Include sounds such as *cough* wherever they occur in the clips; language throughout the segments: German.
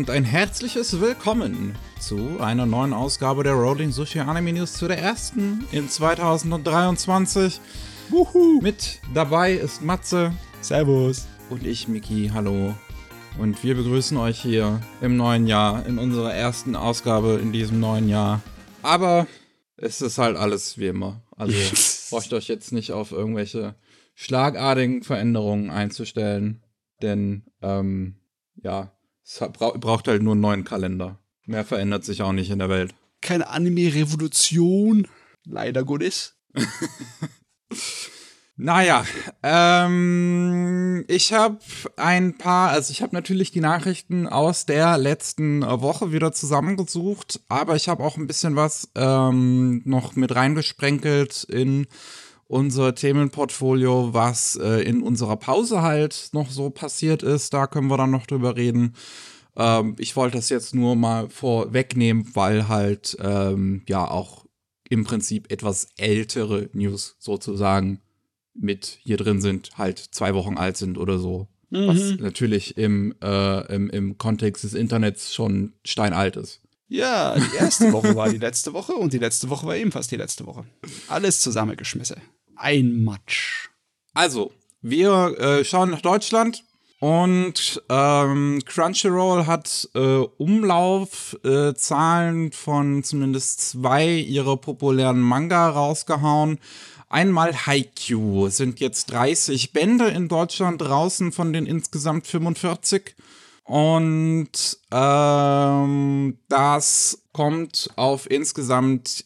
und ein herzliches Willkommen zu einer neuen Ausgabe der Rolling Sushi Anime News zu der ersten in 2023. Wuhu. Mit dabei ist Matze. Servus. Und ich, Miki. Hallo. Und wir begrüßen euch hier im neuen Jahr, in unserer ersten Ausgabe in diesem neuen Jahr. Aber es ist halt alles wie immer. Also *laughs* braucht euch jetzt nicht auf irgendwelche schlagartigen Veränderungen einzustellen. Denn, ähm, ja, es bra braucht halt nur einen neuen Kalender. Mehr verändert sich auch nicht in der Welt. Keine Anime-Revolution. Leider Gottes. *laughs* Naja, ähm, ich habe ein paar, also ich habe natürlich die Nachrichten aus der letzten Woche wieder zusammengesucht, aber ich habe auch ein bisschen was ähm, noch mit reingesprenkelt in unser Themenportfolio, was äh, in unserer Pause halt noch so passiert ist. Da können wir dann noch drüber reden. Ähm, ich wollte das jetzt nur mal vorwegnehmen, weil halt ähm, ja auch im Prinzip etwas ältere News sozusagen mit hier drin sind, halt zwei Wochen alt sind oder so. Mhm. Was natürlich im, äh, im, im Kontext des Internets schon steinalt ist. Ja, die erste Woche war die letzte Woche und die letzte Woche war ebenfalls die letzte Woche. Alles zusammengeschmissen. Ein Matsch. Also, wir äh, schauen nach Deutschland und ähm, Crunchyroll hat äh, Umlaufzahlen äh, von zumindest zwei ihrer populären Manga rausgehauen. Einmal Haikyuu sind jetzt 30 Bände in Deutschland draußen von den insgesamt 45. Und ähm, das kommt auf insgesamt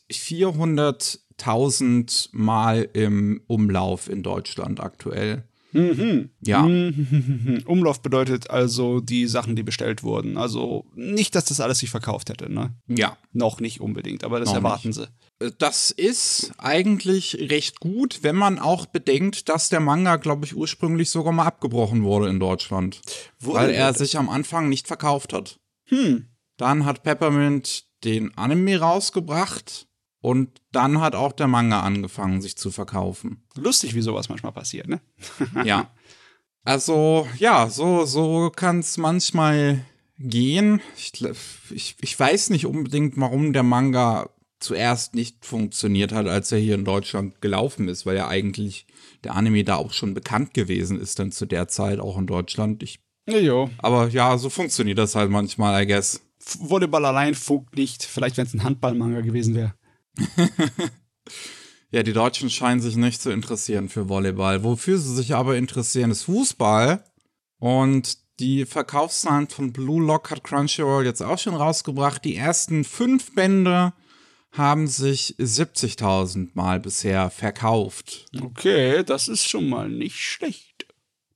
400.000 Mal im Umlauf in Deutschland aktuell. Mhm. Ja. Mhm. *laughs* Umlauf bedeutet also die Sachen, die bestellt wurden. Also nicht, dass das alles sich verkauft hätte, ne? Ja. Noch nicht unbedingt, aber das Noch erwarten nicht. sie. Äh, das ist eigentlich recht gut, wenn man auch bedenkt, dass der Manga, glaube ich, ursprünglich sogar mal abgebrochen wurde in Deutschland. Wurde weil er sich am Anfang nicht verkauft hat. Hm. Dann hat Peppermint den Anime rausgebracht und dann hat auch der Manga angefangen, sich zu verkaufen. Lustig, wie sowas manchmal passiert, ne? *laughs* ja. Also, ja, so, so kann es manchmal gehen. Ich, ich, ich weiß nicht unbedingt, warum der Manga zuerst nicht funktioniert hat, als er hier in Deutschland gelaufen ist, weil ja eigentlich der Anime da auch schon bekannt gewesen ist, dann zu der Zeit auch in Deutschland. Ich, ja. Aber ja, so funktioniert das halt manchmal, I guess. Volleyball allein funkt nicht. Vielleicht, wenn es ein Handballmanga gewesen wäre. *laughs* ja, die Deutschen scheinen sich nicht zu interessieren für Volleyball. Wofür sie sich aber interessieren, ist Fußball. Und die Verkaufszahlen von Blue Lock hat Crunchyroll jetzt auch schon rausgebracht. Die ersten fünf Bände haben sich 70.000 Mal bisher verkauft. Okay, das ist schon mal nicht schlecht.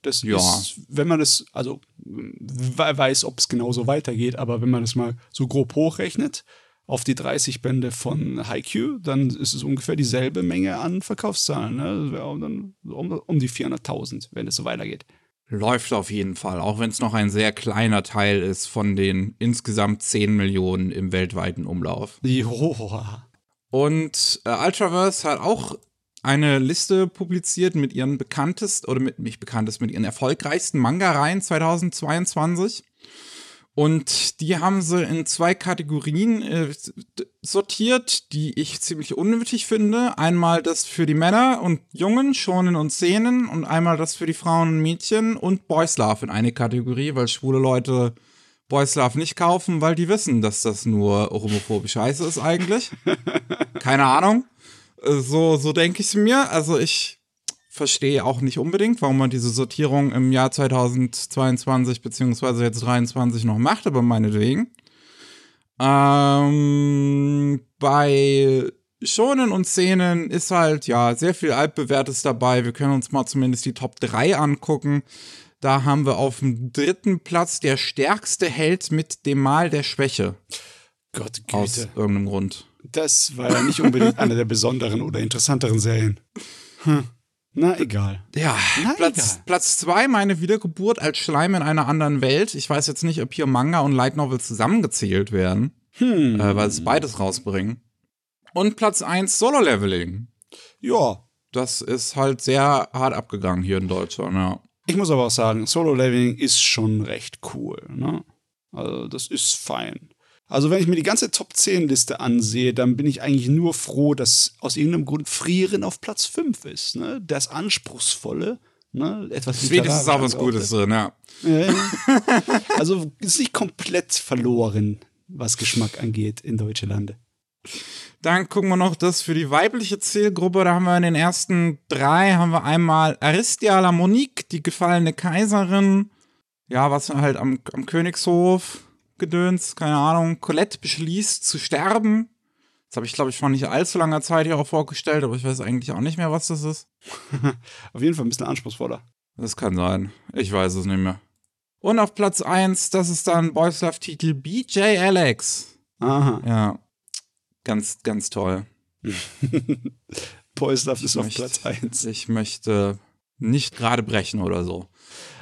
Das ja. ist, wenn man es, also weiß, ob es genauso weitergeht, aber wenn man das mal so grob hochrechnet, auf die 30 Bände von Haikyuu, dann ist es ungefähr dieselbe Menge an Verkaufszahlen. Ne? Das wäre dann um, um die 400.000, wenn es so weitergeht. Läuft auf jeden Fall, auch wenn es noch ein sehr kleiner Teil ist von den insgesamt 10 Millionen im weltweiten Umlauf. Joa. Und äh, Ultraverse hat auch eine Liste publiziert mit ihren bekanntesten, oder mit nicht bekanntesten, mit ihren erfolgreichsten Manga-Reihen 2022. Und die haben sie in zwei Kategorien äh, sortiert, die ich ziemlich unnötig finde. Einmal das für die Männer und Jungen, Schonen und Szenen und einmal das für die Frauen und Mädchen und Boys Love in eine Kategorie, weil schwule Leute Boys Love nicht kaufen, weil die wissen, dass das nur homophobisch Scheiße ist eigentlich. *laughs* Keine Ahnung. Äh, so, so denke ich es mir. Also ich verstehe auch nicht unbedingt, warum man diese Sortierung im Jahr 2022 beziehungsweise jetzt 23 noch macht, aber meinetwegen. Ähm, bei Schonen und Szenen ist halt, ja, sehr viel altbewährtes dabei. Wir können uns mal zumindest die Top 3 angucken. Da haben wir auf dem dritten Platz der stärkste Held mit dem Mal der Schwäche. Gott, Güte. Aus irgendeinem Grund. Das war ja nicht unbedingt *laughs* eine der besonderen oder interessanteren Serien. *laughs* Hm. Na egal. Ja, Na, Platz, egal. Platz zwei, meine Wiedergeburt als Schleim in einer anderen Welt. Ich weiß jetzt nicht, ob hier Manga und Light Novel zusammengezählt werden, hm. äh, weil es beides rausbringen. Und Platz eins, Solo Leveling. Ja. Das ist halt sehr hart abgegangen hier in Deutschland, ja. Ich muss aber auch sagen, Solo Leveling ist schon recht cool, ne? Also, das ist fein. Also, wenn ich mir die ganze Top 10 Liste ansehe, dann bin ich eigentlich nur froh, dass aus irgendeinem Grund Frieren auf Platz 5 ist. Ne? Das Anspruchsvolle, ne? etwas Wenigstens ist auch was Gutes drin, ja. *laughs* also, ist nicht komplett verloren, was Geschmack angeht in deutsche Lande. Dann gucken wir noch das für die weibliche Zielgruppe. Da haben wir in den ersten drei haben wir einmal Aristia la Monique, die gefallene Kaiserin. Ja, was halt am, am Königshof gedöns, keine Ahnung. Colette beschließt zu sterben. Das habe ich, glaube ich, vor nicht allzu langer Zeit hier auch vorgestellt, aber ich weiß eigentlich auch nicht mehr, was das ist. *laughs* auf jeden Fall ein bisschen anspruchsvoller. Das kann sein. Ich weiß es nicht mehr. Und auf Platz 1, das ist dann Boys Love Titel BJ Alex. Aha. Ja. Ganz, ganz toll. *laughs* Boys Love ist möchte, auf Platz 1. Ich möchte nicht gerade brechen oder so.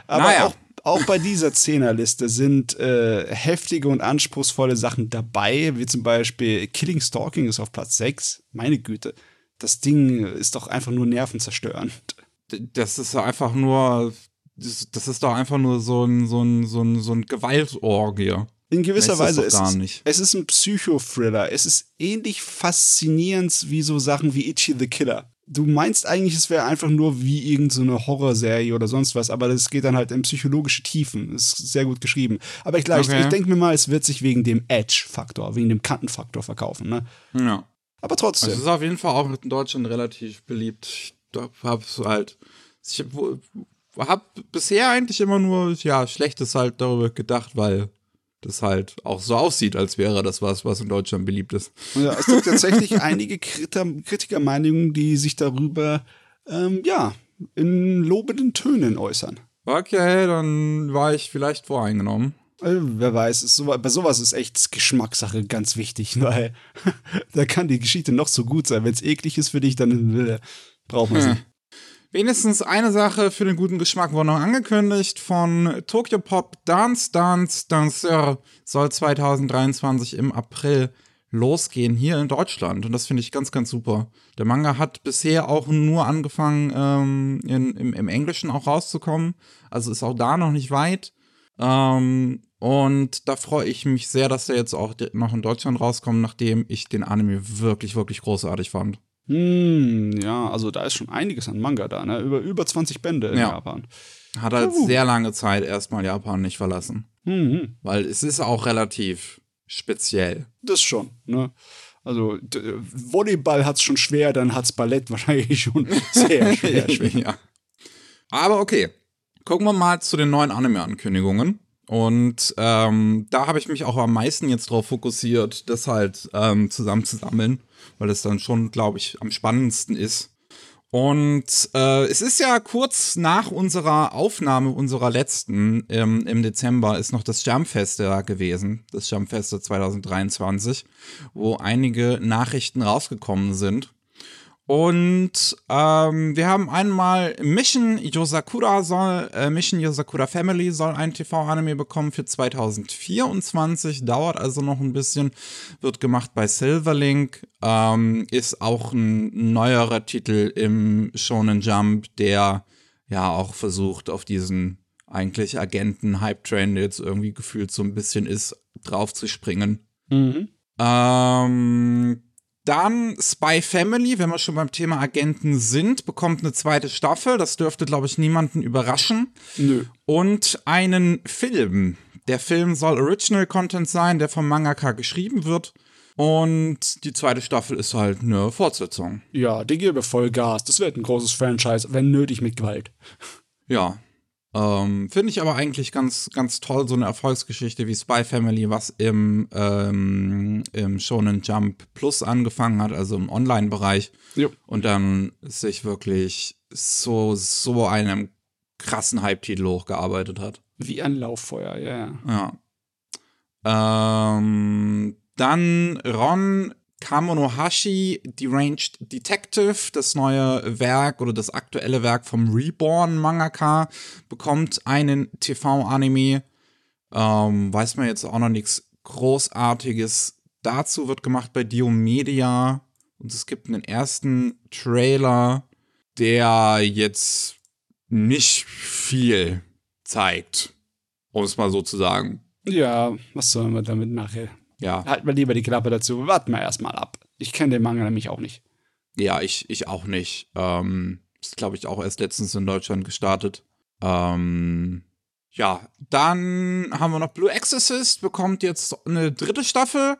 Aber naja. auch, auch bei dieser Zehnerliste sind äh, heftige und anspruchsvolle Sachen dabei, wie zum Beispiel Killing Stalking ist auf Platz 6. Meine Güte, das Ding ist doch einfach nur nervenzerstörend. Das ist einfach nur, das, ist doch einfach nur so ein, so ein, so ein, so ein Gewaltorgie. In gewisser Weise ist es, nicht. es ist ein Psychothriller. Es ist ähnlich faszinierend wie so Sachen wie Itchy the Killer. Du meinst eigentlich, es wäre einfach nur wie irgendeine so Horrorserie oder sonst was, aber das geht dann halt in psychologische Tiefen. Das ist sehr gut geschrieben. Aber ich, okay. ich denke mir mal, es wird sich wegen dem Edge-Faktor, wegen dem Kantenfaktor verkaufen. Ne? Ja. Aber trotzdem. Also es ist auf jeden Fall auch in Deutschland relativ beliebt. Ich habe halt. Ich habe bisher eigentlich immer nur ja Schlechtes halt darüber gedacht, weil das halt auch so aussieht, als wäre das was, was in Deutschland beliebt ist. Ja, es gibt tatsächlich *laughs* einige Kritikermeinungen, die sich darüber, ähm, ja, in lobenden Tönen äußern. Okay, dann war ich vielleicht voreingenommen. Also, wer weiß, so, bei sowas ist echt Geschmackssache ganz wichtig, *laughs* weil *laughs* da kann die Geschichte noch so gut sein. Wenn es eklig ist für dich, dann äh, braucht man sie. Hm. Wenigstens eine Sache für den guten Geschmack wurde noch angekündigt von Tokyo Pop Dance Dance Danceur soll 2023 im April losgehen hier in Deutschland und das finde ich ganz, ganz super. Der Manga hat bisher auch nur angefangen, ähm, in, im, im, Englischen auch rauszukommen, also ist auch da noch nicht weit. Ähm, und da freue ich mich sehr, dass er jetzt auch noch in Deutschland rauskommt, nachdem ich den Anime wirklich, wirklich großartig fand. Hm, ja, also da ist schon einiges an Manga da, ne? Über, über 20 Bände in ja. Japan. Hat halt uh. sehr lange Zeit erstmal Japan nicht verlassen. Mhm. Weil es ist auch relativ speziell. Das schon, ne? Also Volleyball hat es schon schwer, dann hat es Ballett *laughs* wahrscheinlich schon sehr *laughs* schwer. schwer. ja. Aber okay, gucken wir mal zu den neuen Anime-Ankündigungen. Und ähm, da habe ich mich auch am meisten jetzt drauf fokussiert, das halt ähm, zusammenzusammeln weil es dann schon, glaube ich, am spannendsten ist. Und äh, es ist ja kurz nach unserer Aufnahme unserer letzten ähm, im Dezember ist noch das Jumpfest da gewesen, das Jumpfest 2023, wo einige Nachrichten rausgekommen sind. Und ähm, wir haben einmal Mission Yosakura soll, äh, Mission Yosakura Family soll ein TV-Anime bekommen für 2024, dauert also noch ein bisschen, wird gemacht bei Silverlink, ähm, ist auch ein neuerer Titel im Shonen Jump, der ja auch versucht, auf diesen eigentlich Agenten-Hype-Train, der jetzt irgendwie gefühlt so ein bisschen ist, draufzuspringen. Mhm. Ähm, dann Spy Family, wenn wir schon beim Thema Agenten sind, bekommt eine zweite Staffel. Das dürfte, glaube ich, niemanden überraschen. Nö. Und einen Film. Der Film soll Original Content sein, der vom Mangaka geschrieben wird. Und die zweite Staffel ist halt eine Fortsetzung. Ja, die gebe voll Gas. Das wird ein großes Franchise, wenn nötig mit Gewalt. Ja, ähm, Finde ich aber eigentlich ganz, ganz toll, so eine Erfolgsgeschichte wie Spy Family, was im, ähm, im Shonen Jump Plus angefangen hat, also im Online-Bereich. Und dann sich wirklich so, so einem krassen Hype-Titel hochgearbeitet hat. Wie ein Lauffeuer, ja. Ja. Ähm, dann Ron Kamonohashi Deranged Detective, das neue Werk oder das aktuelle Werk vom Reborn Mangaka, bekommt einen TV-Anime. Ähm, weiß man jetzt auch noch nichts Großartiges dazu, wird gemacht bei Diomedia. Und es gibt einen ersten Trailer, der jetzt nicht viel zeigt, um es mal so zu sagen. Ja, was sollen wir damit machen? Ja. Halten wir lieber die Klappe dazu. Warten wir erstmal ab. Ich kenne den Manga nämlich auch nicht. Ja, ich, ich auch nicht. Ähm, ist, glaube ich, auch erst letztens in Deutschland gestartet. Ähm, ja, dann haben wir noch Blue Exorcist, bekommt jetzt eine dritte Staffel.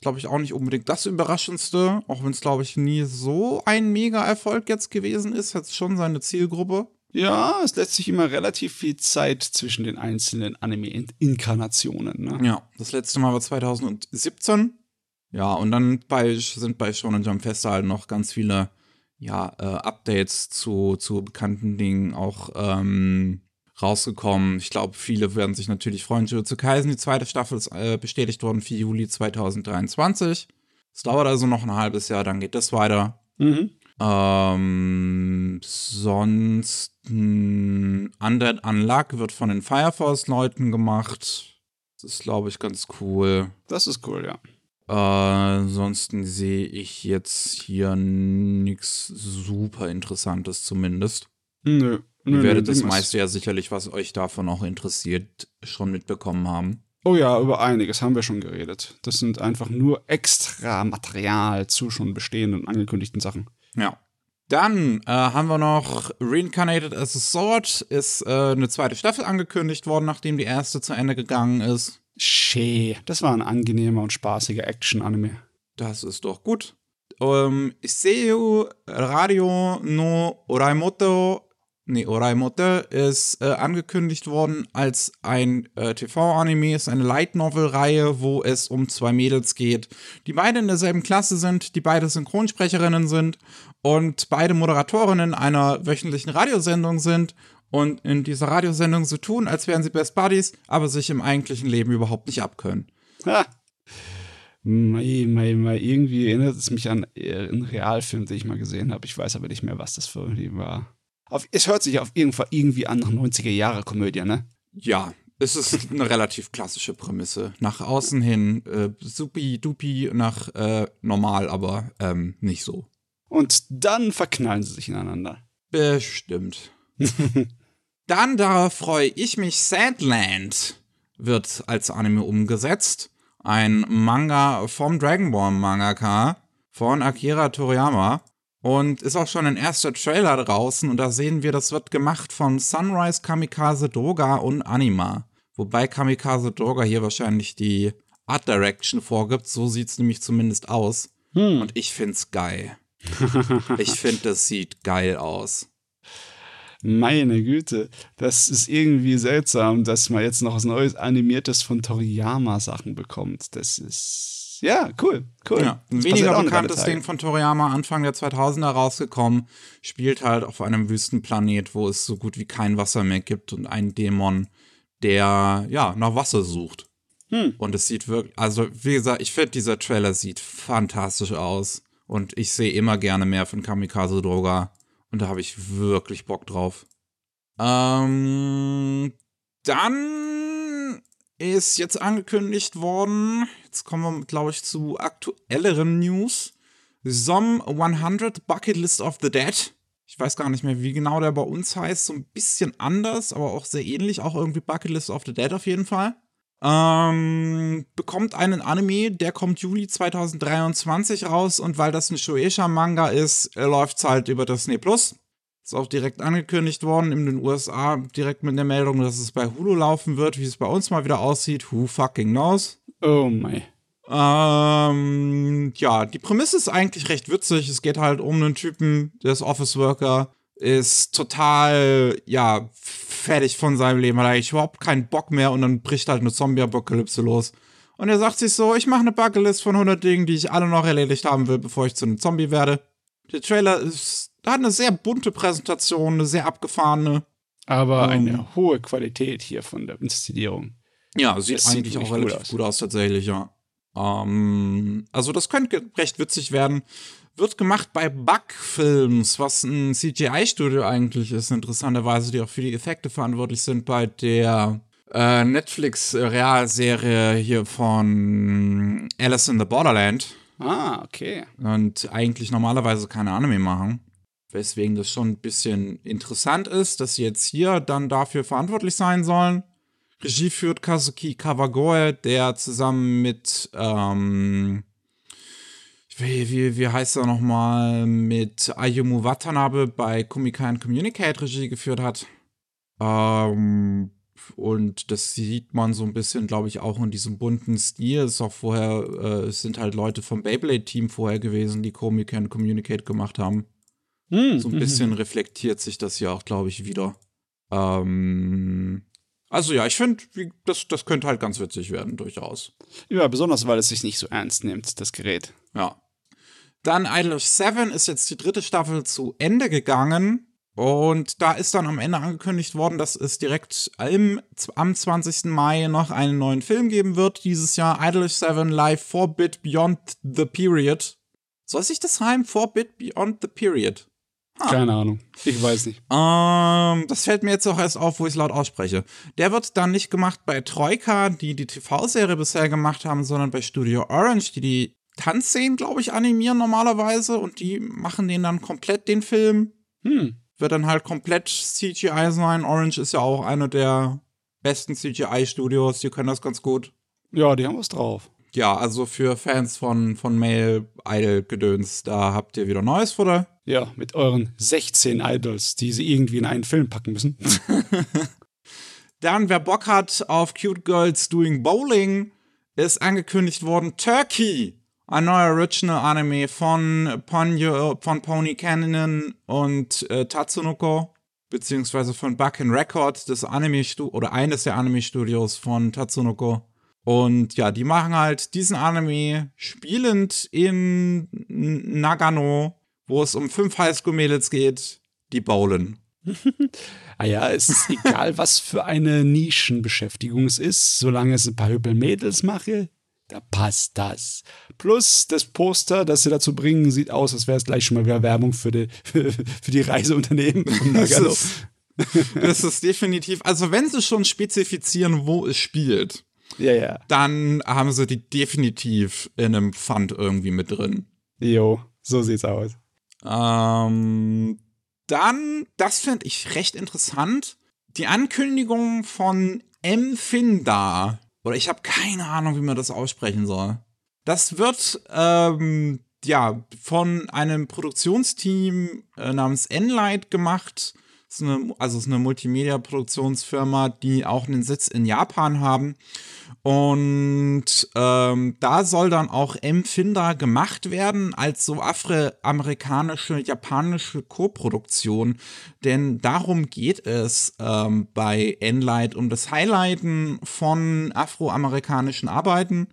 Glaube ich auch nicht unbedingt das Überraschendste, auch wenn es, glaube ich, nie so ein Mega-Erfolg jetzt gewesen ist, hat es schon seine Zielgruppe. Ja, es lässt sich immer relativ viel Zeit zwischen den einzelnen Anime-Inkarnationen. Ne? Ja, das letzte Mal war 2017. Ja, und dann bei, sind bei Shonen Jump Festival halt noch ganz viele ja, äh, Updates zu, zu bekannten Dingen auch ähm, rausgekommen. Ich glaube, viele werden sich natürlich freuen. Jujutsu Kaisen, die zweite Staffel ist äh, bestätigt worden für Juli 2023. Es dauert also noch ein halbes Jahr, dann geht das weiter. Mhm. Ähm, sonst Undead Unluck wird von den Fire Force-Leuten gemacht. Das ist, glaube ich, ganz cool. Das ist cool, ja. Äh, ansonsten sehe ich jetzt hier nichts super Interessantes zumindest. Nö. Ihr werdet das meiste ja sicherlich, was euch davon auch interessiert, schon mitbekommen haben. Oh ja, über einiges haben wir schon geredet. Das sind einfach nur extra Material zu schon bestehenden angekündigten Sachen. Ja. Dann äh, haben wir noch Reincarnated as a Sword. Ist äh, eine zweite Staffel angekündigt worden, nachdem die erste zu Ende gegangen ist. Schee. Das war ein angenehmer und spaßiger Action-Anime. Das ist doch gut. Ähm, Iseu Radio no Oraimoto nee, Oraimote ist äh, angekündigt worden als ein äh, TV-Anime, ist eine Light Novel-Reihe, wo es um zwei Mädels geht, die beide in derselben Klasse sind, die beide Synchronsprecherinnen sind und beide Moderatorinnen einer wöchentlichen Radiosendung sind und in dieser Radiosendung so tun, als wären sie Best Buddies, aber sich im eigentlichen Leben überhaupt nicht abkönnen. Ha. Mei, mei, mei. Irgendwie erinnert es mich an äh, einen Realfilm, den ich mal gesehen habe. Ich weiß aber nicht mehr, was das für ein war. Auf, es hört sich auf jeden Fall irgendwie an nach 90er-Jahre-Komödie, ne? Ja, es ist eine relativ klassische Prämisse. Nach außen hin äh, supi-dupi, nach äh, normal, aber ähm, nicht so. Und dann verknallen sie sich ineinander. Bestimmt. *laughs* dann, darauf freue ich mich, Sandland wird als Anime umgesetzt. Ein Manga vom Dragon Ball Mangaka von Akira Toriyama. Und ist auch schon ein erster Trailer draußen und da sehen wir, das wird gemacht von Sunrise Kamikaze Droga und Anima. Wobei Kamikaze Droga hier wahrscheinlich die Art Direction vorgibt, so sieht es nämlich zumindest aus. Hm. Und ich find's geil. *laughs* ich finde, das sieht geil aus. Meine Güte, das ist irgendwie seltsam, dass man jetzt noch was Neues Animiertes von Toriyama Sachen bekommt. Das ist ja, cool, cool. Ja, ein weniger bekanntes Ding von Toriyama, Anfang der 2000er rausgekommen, spielt halt auf einem Wüstenplanet, wo es so gut wie kein Wasser mehr gibt und ein Dämon, der, ja, nach Wasser sucht. Hm. Und es sieht wirklich, also wie gesagt, ich finde, dieser Trailer sieht fantastisch aus. Und ich sehe immer gerne mehr von Kamikaze Droga. Und da habe ich wirklich Bock drauf. Ähm, dann ist jetzt angekündigt worden, Jetzt kommen wir, glaube ich, zu aktuelleren News. SOM 100 Bucket List of the Dead. Ich weiß gar nicht mehr, wie genau der bei uns heißt. So ein bisschen anders, aber auch sehr ähnlich. Auch irgendwie Bucket List of the Dead auf jeden Fall. Ähm, bekommt einen Anime, der kommt Juli 2023 raus und weil das ein Shueisha-Manga ist, läuft es halt über Disney Plus. Ist auch direkt angekündigt worden in den USA, direkt mit der Meldung, dass es bei Hulu laufen wird. Wie es bei uns mal wieder aussieht, who fucking knows? Oh mein. Ähm, ja, die Prämisse ist eigentlich recht witzig. Es geht halt um einen Typen, der ist Office Worker, ist total, ja, fertig von seinem Leben, hat eigentlich überhaupt keinen Bock mehr und dann bricht halt eine Zombie-Apokalypse los. Und er sagt sich so, ich mache eine Bucketlist von 100 Dingen, die ich alle noch erledigt haben will, bevor ich zu einem Zombie werde. Der Trailer ist, hat eine sehr bunte Präsentation, eine sehr abgefahrene. Aber um, eine hohe Qualität hier von der Inszenierung. Ja, sieht das eigentlich sieht auch relativ gut aus. gut aus, tatsächlich, ja. Ähm, also, das könnte recht witzig werden. Wird gemacht bei Bug Films, was ein CGI-Studio eigentlich ist, interessanterweise, die auch für die Effekte verantwortlich sind bei der äh, Netflix-Realserie hier von Alice in the Borderland. Ah, okay. Und eigentlich normalerweise keine Anime machen. Weswegen das schon ein bisschen interessant ist, dass sie jetzt hier dann dafür verantwortlich sein sollen. Regie führt Kazuki Kawagoe, der zusammen mit, ähm, wie, wie, wie heißt er nochmal, mit Ayumu Watanabe bei Komikai Communicate Regie geführt hat. Ähm, und das sieht man so ein bisschen, glaube ich, auch in diesem bunten Stil. Es ist auch vorher, äh, es sind halt Leute vom Beyblade-Team vorher gewesen, die Comic and Communicate gemacht haben. Mm, so ein bisschen reflektiert sich das ja auch, glaube ich, wieder. Ähm, also ja, ich finde, das, das könnte halt ganz witzig werden, durchaus. Ja, besonders, weil es sich nicht so ernst nimmt, das Gerät. Ja. Dann Idol 7 ist jetzt die dritte Staffel zu Ende gegangen. Und da ist dann am Ende angekündigt worden, dass es direkt im, am 20. Mai noch einen neuen Film geben wird. Dieses Jahr Idol 7 Live 4-Bit Beyond the Period. Soll sich das heimen? 4-Bit Beyond the Period. Ha. Keine Ahnung. Ich weiß nicht. Ähm, das fällt mir jetzt auch erst auf, wo ich es laut ausspreche. Der wird dann nicht gemacht bei Troika, die die TV-Serie bisher gemacht haben, sondern bei Studio Orange, die die Tanzszenen, glaube ich, animieren normalerweise. Und die machen den dann komplett, den Film. Hm wird dann halt komplett CGI sein. Orange ist ja auch einer der besten CGI-Studios, die können das ganz gut. Ja, die haben was drauf. Ja, also für Fans von, von Male Idol-Gedöns, da habt ihr wieder neues Futter. Ja, mit euren 16 Idols, die sie irgendwie in einen Film packen müssen. *laughs* Dann, wer Bock hat auf Cute Girls Doing Bowling, ist angekündigt worden Turkey ein neuer Original Anime von, Ponyo, von Pony Cannon und äh, Tatsunoko, beziehungsweise von Buckin Records, das Anime oder eines der Anime-Studios von Tatsunoko. Und ja, die machen halt diesen Anime spielend in Nagano, wo es um fünf Highschool-Mädels geht, die bowlen. *laughs* ah ja, es ist egal, was für eine Nischenbeschäftigung es ist, solange es ein paar hübel Mädels mache, da passt das. Plus das Poster, das sie dazu bringen, sieht aus, als wäre es gleich schon mal wieder Werbung für die, für, *laughs* für die Reiseunternehmen. Das *laughs* ist, das ist definitiv, also wenn sie schon spezifizieren, wo es spielt, ja, ja. dann haben sie die definitiv in einem Pfand irgendwie mit drin. Jo, so sieht's aus. Ähm, dann, das finde ich recht interessant, die Ankündigung von Empfinda oder ich habe keine Ahnung, wie man das aussprechen soll. Das wird ähm, ja von einem Produktionsteam äh, namens Enlight gemacht. Ist eine, also ist eine Multimedia-Produktionsfirma, die auch einen Sitz in Japan haben. Und ähm, da soll dann auch Empfinder gemacht werden als so afroamerikanische, japanische Co-Produktion. Denn darum geht es ähm, bei Enlight, um das Highlighten von afroamerikanischen Arbeiten.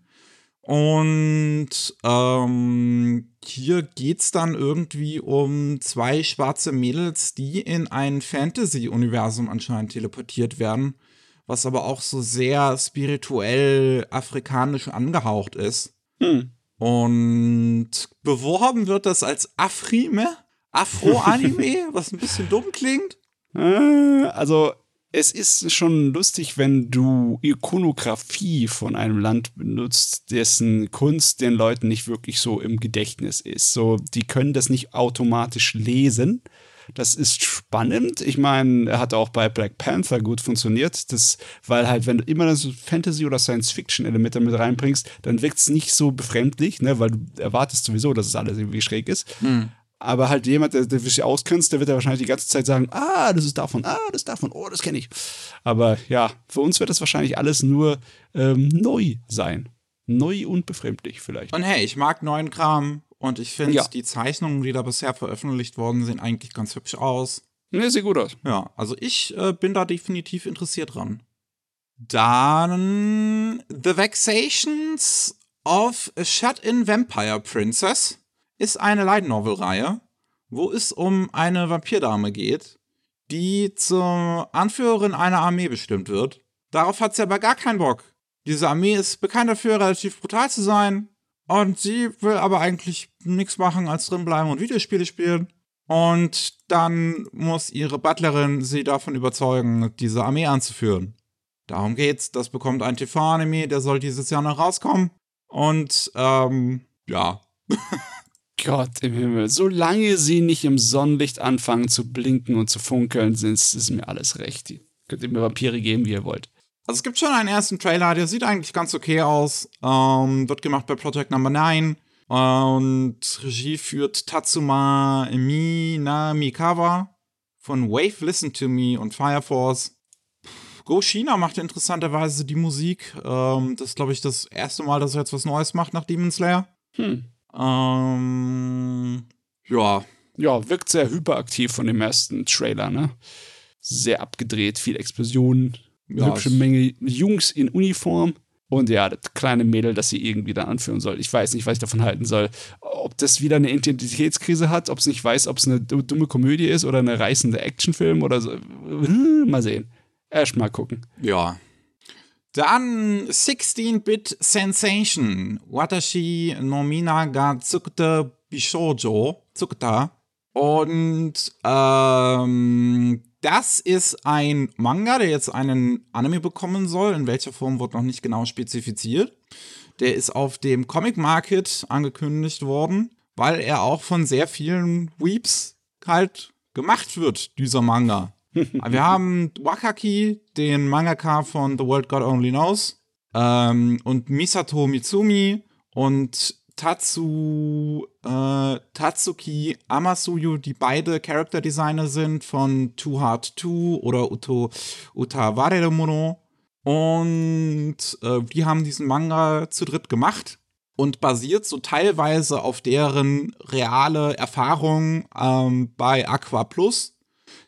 Und ähm, hier geht es dann irgendwie um zwei schwarze Mädels, die in ein Fantasy-Universum anscheinend teleportiert werden was aber auch so sehr spirituell afrikanisch angehaucht ist. Hm. Und beworben wird das als Afrime, Afro-Anime, *laughs* was ein bisschen dumm klingt. Äh, also, es ist schon lustig, wenn du Ikonografie von einem Land benutzt, dessen Kunst den Leuten nicht wirklich so im Gedächtnis ist. So, die können das nicht automatisch lesen das ist spannend. Ich meine, er hat auch bei Black Panther gut funktioniert. Das, weil halt, wenn du immer das Fantasy- oder Science-Fiction-Elemente mit reinbringst, dann wirkt es nicht so befremdlich, ne? weil du erwartest sowieso, dass es alles irgendwie schräg ist. Hm. Aber halt jemand, der, der sich auskennt, der wird ja wahrscheinlich die ganze Zeit sagen, ah, das ist davon, ah, das ist davon, oh, das kenne ich. Aber ja, für uns wird das wahrscheinlich alles nur ähm, neu sein. Neu und befremdlich vielleicht. Und hey, ich mag neuen Kram. Und ich finde, ja. die Zeichnungen, die da bisher veröffentlicht worden sind, eigentlich ganz hübsch aus. Ne, sieht gut aus. Ja, also ich äh, bin da definitiv interessiert dran. Dann The Vexations of a Shut-in Vampire Princess ist eine Light Novel-Reihe, wo es um eine Vampirdame geht, die zur Anführerin einer Armee bestimmt wird. Darauf hat sie aber gar keinen Bock. Diese Armee ist bekannt dafür, relativ brutal zu sein, und sie will aber eigentlich nichts machen als drinbleiben und Videospiele spielen. Und dann muss ihre Butlerin sie davon überzeugen, diese Armee anzuführen. Darum geht's. Das bekommt ein TV-Anime, der soll dieses Jahr noch rauskommen. Und, ähm, ja. *laughs* Gott im Himmel. Solange sie nicht im Sonnenlicht anfangen zu blinken und zu funkeln, ist, mir alles recht. Könnt ihr mir Vampire geben, wie ihr wollt. Also es gibt schon einen ersten Trailer, der sieht eigentlich ganz okay aus. Ähm, wird gemacht bei Project Number 9. Und Regie führt Tatsuma Minamikawa von Wave Listen to Me und Fire Force. Go China macht interessanterweise die Musik. Ähm, das ist, glaube ich, das erste Mal, dass er jetzt was Neues macht nach Demon Slayer. Hm. Ähm, ja. Ja, wirkt sehr hyperaktiv von dem ersten Trailer, ne? Sehr abgedreht, viel Explosionen, ja, hübsche Menge Jungs in Uniform. Und ja, das kleine Mädel, das sie irgendwie da anführen soll. Ich weiß nicht, was ich davon halten soll. Ob das wieder eine Identitätskrise hat, ob es nicht weiß, ob es eine dumme Komödie ist oder eine reißende Actionfilm oder so. Hm, mal sehen. Erst mal gucken. Ja. Dann 16-Bit Sensation. Watashi no Mina ga tsukute bishoujo. Tsukta. Und ähm, das ist ein Manga, der jetzt einen Anime bekommen soll. In welcher Form wird noch nicht genau spezifiziert. Der ist auf dem Comic Market angekündigt worden, weil er auch von sehr vielen Weeps halt gemacht wird, dieser Manga. *laughs* Wir haben Wakaki, den Mangaka von The World God Only Knows, ähm, und Misato Mitsumi und Tatsu, äh, Tatsuki Amasuyu, die beide Character Designer sind von Too Hard 2 oder Uto, Uta Waremono. Und äh, die haben diesen Manga zu dritt gemacht und basiert so teilweise auf deren reale Erfahrung ähm, bei Aqua Plus.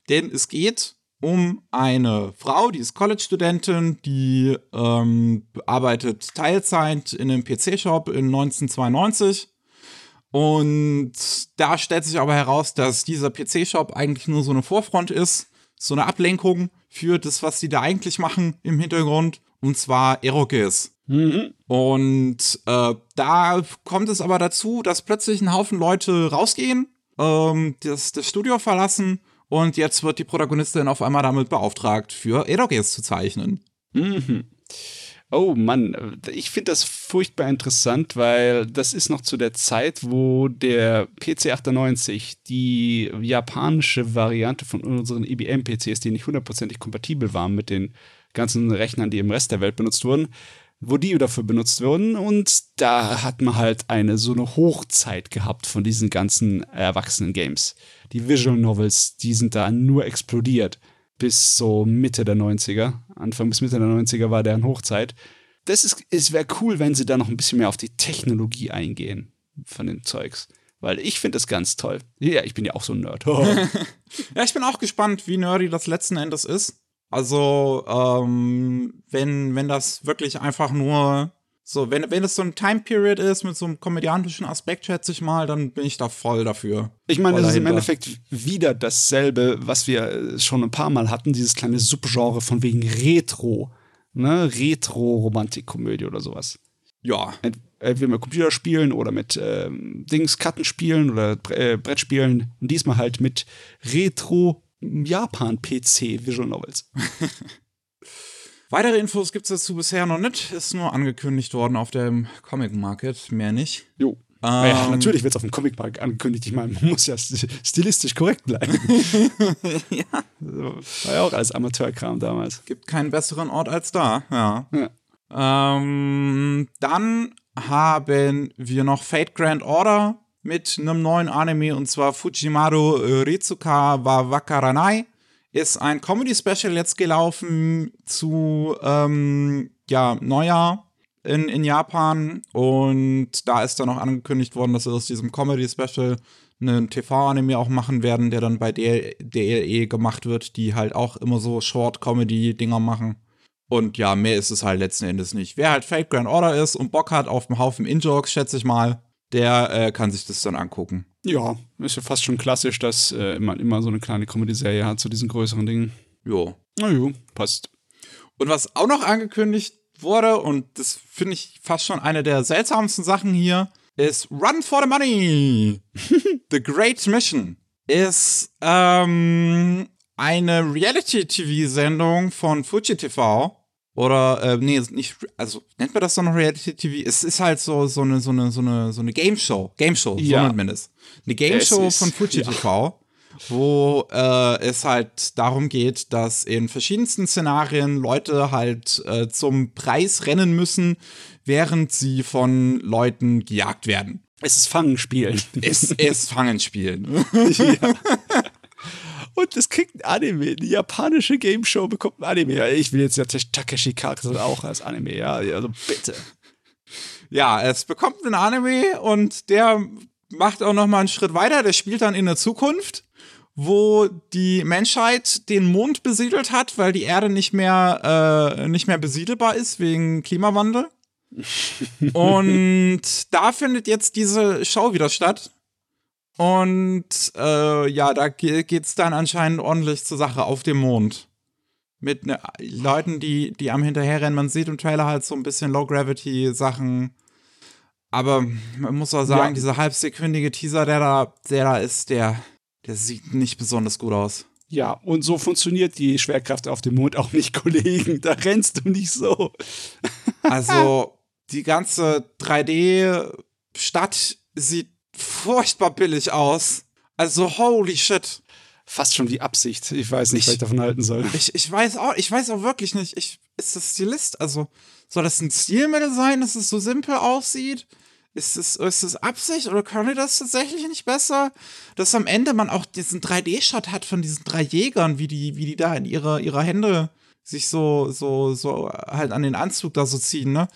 Denn es geht um eine Frau, die ist College-Studentin, die ähm, arbeitet Teilzeit in einem PC-Shop in 1992. Und da stellt sich aber heraus, dass dieser PC-Shop eigentlich nur so eine Vorfront ist, so eine Ablenkung für das, was die da eigentlich machen im Hintergrund, und zwar Erokis. Mhm. Und äh, da kommt es aber dazu, dass plötzlich ein Haufen Leute rausgehen, ähm, das, das Studio verlassen und jetzt wird die Protagonistin auf einmal damit beauftragt, für Eroges zu zeichnen. Mhm. Oh Mann, ich finde das furchtbar interessant, weil das ist noch zu der Zeit, wo der PC98, die japanische Variante von unseren IBM-PCs, die nicht hundertprozentig kompatibel waren mit den ganzen Rechnern, die im Rest der Welt benutzt wurden, wo die dafür benutzt wurden. Und da hat man halt eine so eine Hochzeit gehabt von diesen ganzen erwachsenen Games. Die Visual Novels, die sind da nur explodiert. Bis so Mitte der 90er. Anfang bis Mitte der 90er war deren Hochzeit. Das ist, es wäre cool, wenn sie da noch ein bisschen mehr auf die Technologie eingehen von den Zeugs. Weil ich finde das ganz toll. Ja, ich bin ja auch so ein Nerd. *laughs* *laughs* ja, ich bin auch gespannt, wie nerdy das letzten Endes ist. Also, ähm, wenn, wenn das wirklich einfach nur so, wenn, wenn es so ein Time Period ist mit so einem komödiantischen Aspekt, schätze ich mal, dann bin ich da voll dafür. Ich meine, es ist im Endeffekt wieder dasselbe, was wir äh, schon ein paar Mal hatten, dieses kleine Subgenre von wegen Retro. Ne? Retro-Romantik-Komödie oder sowas. Ja. Entweder mit Computerspielen oder mit ähm, Dings, Kartenspielen oder äh, Brettspielen. Und diesmal halt mit Retro Japan-PC Visual Novels. *laughs* Weitere Infos gibt es dazu bisher noch nicht. Ist nur angekündigt worden auf dem Comic Market, mehr nicht. Jo. Ähm, ja, natürlich wird es auf dem Comic Market angekündigt. Ich meine, man muss ja stilistisch korrekt bleiben. *laughs* ja. War ja auch alles Amateurkram damals. Gibt keinen besseren Ort als da, ja. ja. Ähm, dann haben wir noch Fate Grand Order mit einem neuen Anime und zwar Fujimaru Rizuka wa Wakaranai. Ist ein Comedy-Special jetzt gelaufen zu ähm, ja, Neujahr in, in Japan und da ist dann auch angekündigt worden, dass sie aus diesem Comedy-Special einen TV-Anime auch machen werden, der dann bei DLE gemacht wird, die halt auch immer so Short-Comedy-Dinger machen. Und ja, mehr ist es halt letzten Endes nicht. Wer halt Fake Grand Order ist und Bock hat auf einen Haufen In-Jokes, schätze ich mal, der äh, kann sich das dann angucken. Ja, ist ja fast schon klassisch, dass äh, man immer so eine kleine Comedy-Serie hat zu diesen größeren Dingen. Jo. Na jo, passt. Und was auch noch angekündigt wurde, und das finde ich fast schon eine der seltsamsten Sachen hier, ist Run for the Money. *laughs* the Great Mission ist ähm, eine Reality-TV-Sendung von Fuji TV oder, äh, nee, nicht, also nennt man das dann noch Reality TV? Es ist halt so, so eine, so eine, so eine, so eine Game Show. Game Show, ja. so nennt man es. Eine Game Show von Fuji ja. TV. wo äh, es halt darum geht, dass in verschiedensten Szenarien Leute halt äh, zum Preis rennen müssen, während sie von Leuten gejagt werden. Es ist Fangenspielen. Es *laughs* ist Fangenspielen. *laughs* *laughs* ja. Und es kriegt ein Anime. Die japanische Game Show bekommt ein Anime. Ich will jetzt ja Takeshi Katsu auch als Anime. Ja, also bitte. Ja, es bekommt ein Anime und der macht auch noch mal einen Schritt weiter. Der spielt dann in der Zukunft, wo die Menschheit den Mond besiedelt hat, weil die Erde nicht mehr, äh, nicht mehr besiedelbar ist wegen Klimawandel. *laughs* und da findet jetzt diese Show wieder statt. Und äh, ja, da geht's dann anscheinend ordentlich zur Sache auf dem Mond. Mit ne, Leuten, die, die am Hinterherrennen. Man sieht im Trailer halt so ein bisschen Low-Gravity-Sachen. Aber man muss auch sagen, ja. dieser halbsekündige Teaser, der da, der da ist, der, der sieht nicht besonders gut aus. Ja, und so funktioniert die Schwerkraft auf dem Mond auch nicht, *laughs* Kollegen. Da rennst du nicht so. also, *laughs* die ganze 3D-Stadt sieht furchtbar billig aus. Also, holy shit. Fast schon die Absicht. Ich weiß nicht, ich, was ich davon halten soll. Ich, ich weiß auch, ich weiß auch wirklich nicht. Ich, ist das Stilist? Also, soll das ein Stilmittel sein, dass es so simpel aussieht? Ist es, ist es Absicht oder können die das tatsächlich nicht besser? Dass am Ende man auch diesen 3D-Shot hat von diesen drei Jägern, wie die, wie die da in ihre, ihre Hände sich so, so, so halt an den Anzug da so ziehen, ne?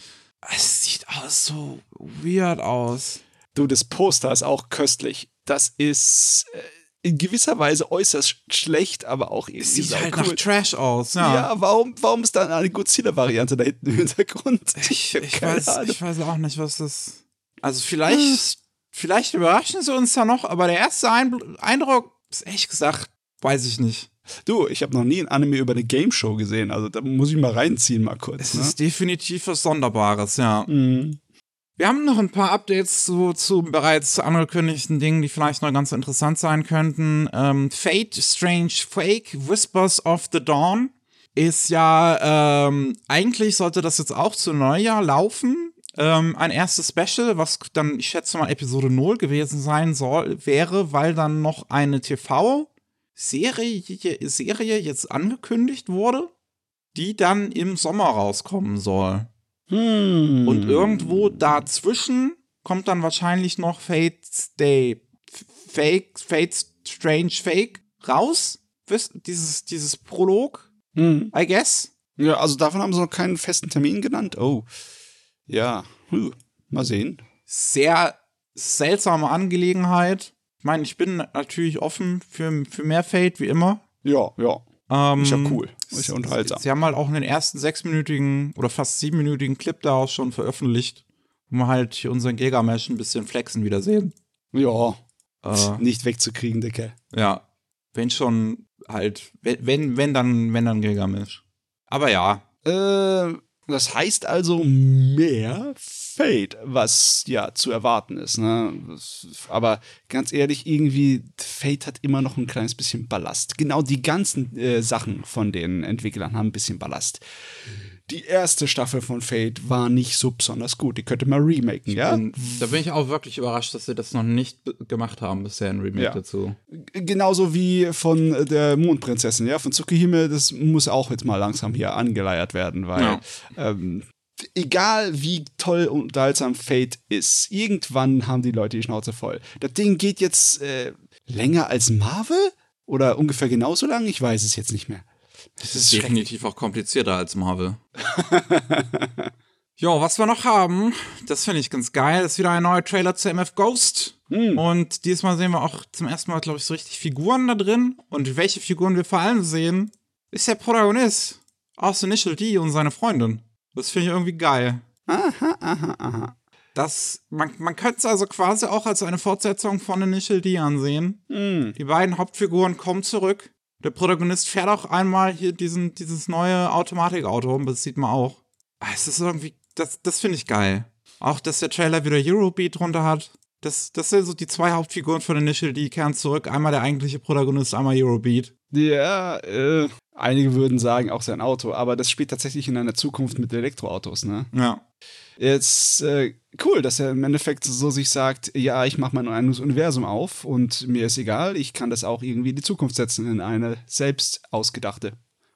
Es sieht aus so weird aus. Du, das Poster ist auch köstlich. Das ist äh, in gewisser Weise äußerst schlecht, aber auch irgendwie. Es sieht halt cool. nach Trash aus, ja. Ja, warum, warum ist dann eine Godzilla-Variante da hinten im Hintergrund? Ich, ich, weiß, ich weiß auch nicht, was das. Also vielleicht, vielleicht überraschen sie uns da noch, aber der erste Eindruck ist ehrlich gesagt, weiß ich nicht. Du, ich habe noch nie ein Anime über eine Game Show gesehen, also da muss ich mal reinziehen mal kurz. Es ne? ist definitiv was Sonderbares, ja. Mhm. Wir haben noch ein paar Updates zu, zu bereits angekündigten Dingen, die vielleicht noch ganz interessant sein könnten. Ähm, Fate, Strange Fake, Whispers of the Dawn ist ja, ähm, eigentlich sollte das jetzt auch zu Neujahr laufen. Ähm, ein erstes Special, was dann, ich schätze mal, Episode 0 gewesen sein soll, wäre, weil dann noch eine TV-Serie Serie jetzt angekündigt wurde, die dann im Sommer rauskommen soll. Hm. Und irgendwo dazwischen kommt dann wahrscheinlich noch Fate's Day, Fake, Fate's Strange Fake raus. Dieses, dieses Prolog, hm. I guess. Ja, also davon haben sie noch keinen festen Termin genannt. Oh. Ja, hm. mal sehen. Sehr seltsame Angelegenheit. Ich meine, ich bin natürlich offen für, für mehr Fate, wie immer. Ja, ja. Ähm, ist ja cool. Ist ja unterhaltsam. Sie haben halt auch einen ersten sechsminütigen oder fast siebenminütigen Clip daraus schon veröffentlicht, wo wir halt hier unseren Gigamesh ein bisschen flexen wiedersehen. Ja. Äh, nicht wegzukriegen, Dicke. Ja. Wenn schon halt, wenn, wenn dann, wenn dann Gigamesh. Aber ja. Äh, das heißt also mehr Fate, was ja zu erwarten ist. Ne? Aber ganz ehrlich, irgendwie, Fate hat immer noch ein kleines bisschen Ballast. Genau die ganzen äh, Sachen von den Entwicklern haben ein bisschen Ballast. Die erste Staffel von Fate war nicht so besonders gut. Die könnte man remaken, ja? Bin, da bin ich auch wirklich überrascht, dass sie das noch nicht gemacht haben, bisher ein Remake ja. dazu. Genauso wie von der Mondprinzessin, ja, von Tsukihime, das muss auch jetzt mal langsam hier angeleiert werden, weil ja. ähm, egal wie toll und unterhaltsam Fate ist, irgendwann haben die Leute die Schnauze voll. Das Ding geht jetzt äh, länger als Marvel? Oder ungefähr genauso lang? Ich weiß es jetzt nicht mehr. Das ist definitiv auch komplizierter als Marvel. *laughs* Jo, was wir noch haben, das finde ich ganz geil, ist wieder ein neuer Trailer zu MF Ghost. Mm. Und diesmal sehen wir auch zum ersten Mal, glaube ich, so richtig Figuren da drin. Und welche Figuren wir vor allem sehen, ist der Protagonist aus Initial D und seine Freundin. Das finde ich irgendwie geil. Aha, aha, aha. Das, man, man könnte es also quasi auch als eine Fortsetzung von Initial D ansehen. Mm. Die beiden Hauptfiguren kommen zurück. Der Protagonist fährt auch einmal hier diesen, dieses neue Automatikauto, das sieht man auch. Ah, es ist irgendwie, das, das finde ich geil. Auch, dass der Trailer wieder Eurobeat drunter hat. Das, das sind so die zwei Hauptfiguren von Initial D kehren zurück. Einmal der eigentliche Protagonist, einmal Eurobeat. Ja, äh, einige würden sagen auch sein Auto, aber das spielt tatsächlich in einer Zukunft mit Elektroautos, ne? Ja. Jetzt äh, cool, dass er im Endeffekt so sich sagt, ja, ich mache mein eigenes Universum auf und mir ist egal, ich kann das auch irgendwie in die Zukunft setzen in eine selbst ausgedachte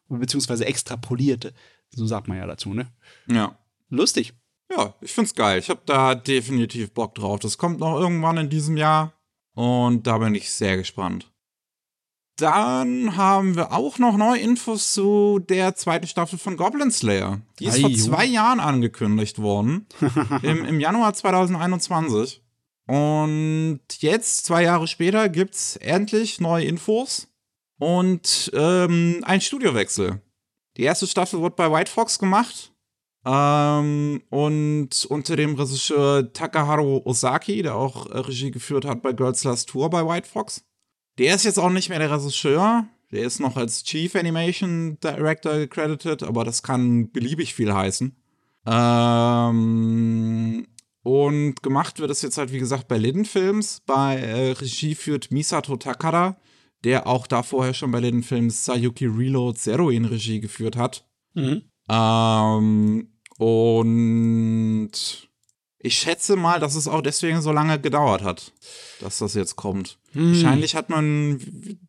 beziehungsweise extrapolierte, so sagt man ja dazu, ne? Ja. Lustig. Ja, ich find's geil. Ich habe da definitiv Bock drauf. Das kommt noch irgendwann in diesem Jahr und da bin ich sehr gespannt. Dann haben wir auch noch neue Infos zu der zweiten Staffel von Goblin Slayer. Die ist Ai, vor zwei Jahren angekündigt worden. *laughs* im, Im Januar 2021. Und jetzt, zwei Jahre später, gibt's endlich neue Infos und ähm, ein Studiowechsel. Die erste Staffel wurde bei White Fox gemacht. Ähm, und unter dem Regisseur Takaharu Osaki, der auch äh, Regie geführt hat bei Girls Last Tour bei White Fox. Der ist jetzt auch nicht mehr der Regisseur. Der ist noch als Chief Animation Director gecredited, aber das kann beliebig viel heißen. Ähm, und gemacht wird es jetzt halt, wie gesagt, bei Lidden Films. Bei äh, Regie führt Misato Takada, der auch da vorher schon bei Lidden Films Sayuki Reload Zero in Regie geführt hat. Mhm. Ähm, und ich schätze mal, dass es auch deswegen so lange gedauert hat, dass das jetzt kommt. Hm. Wahrscheinlich hat man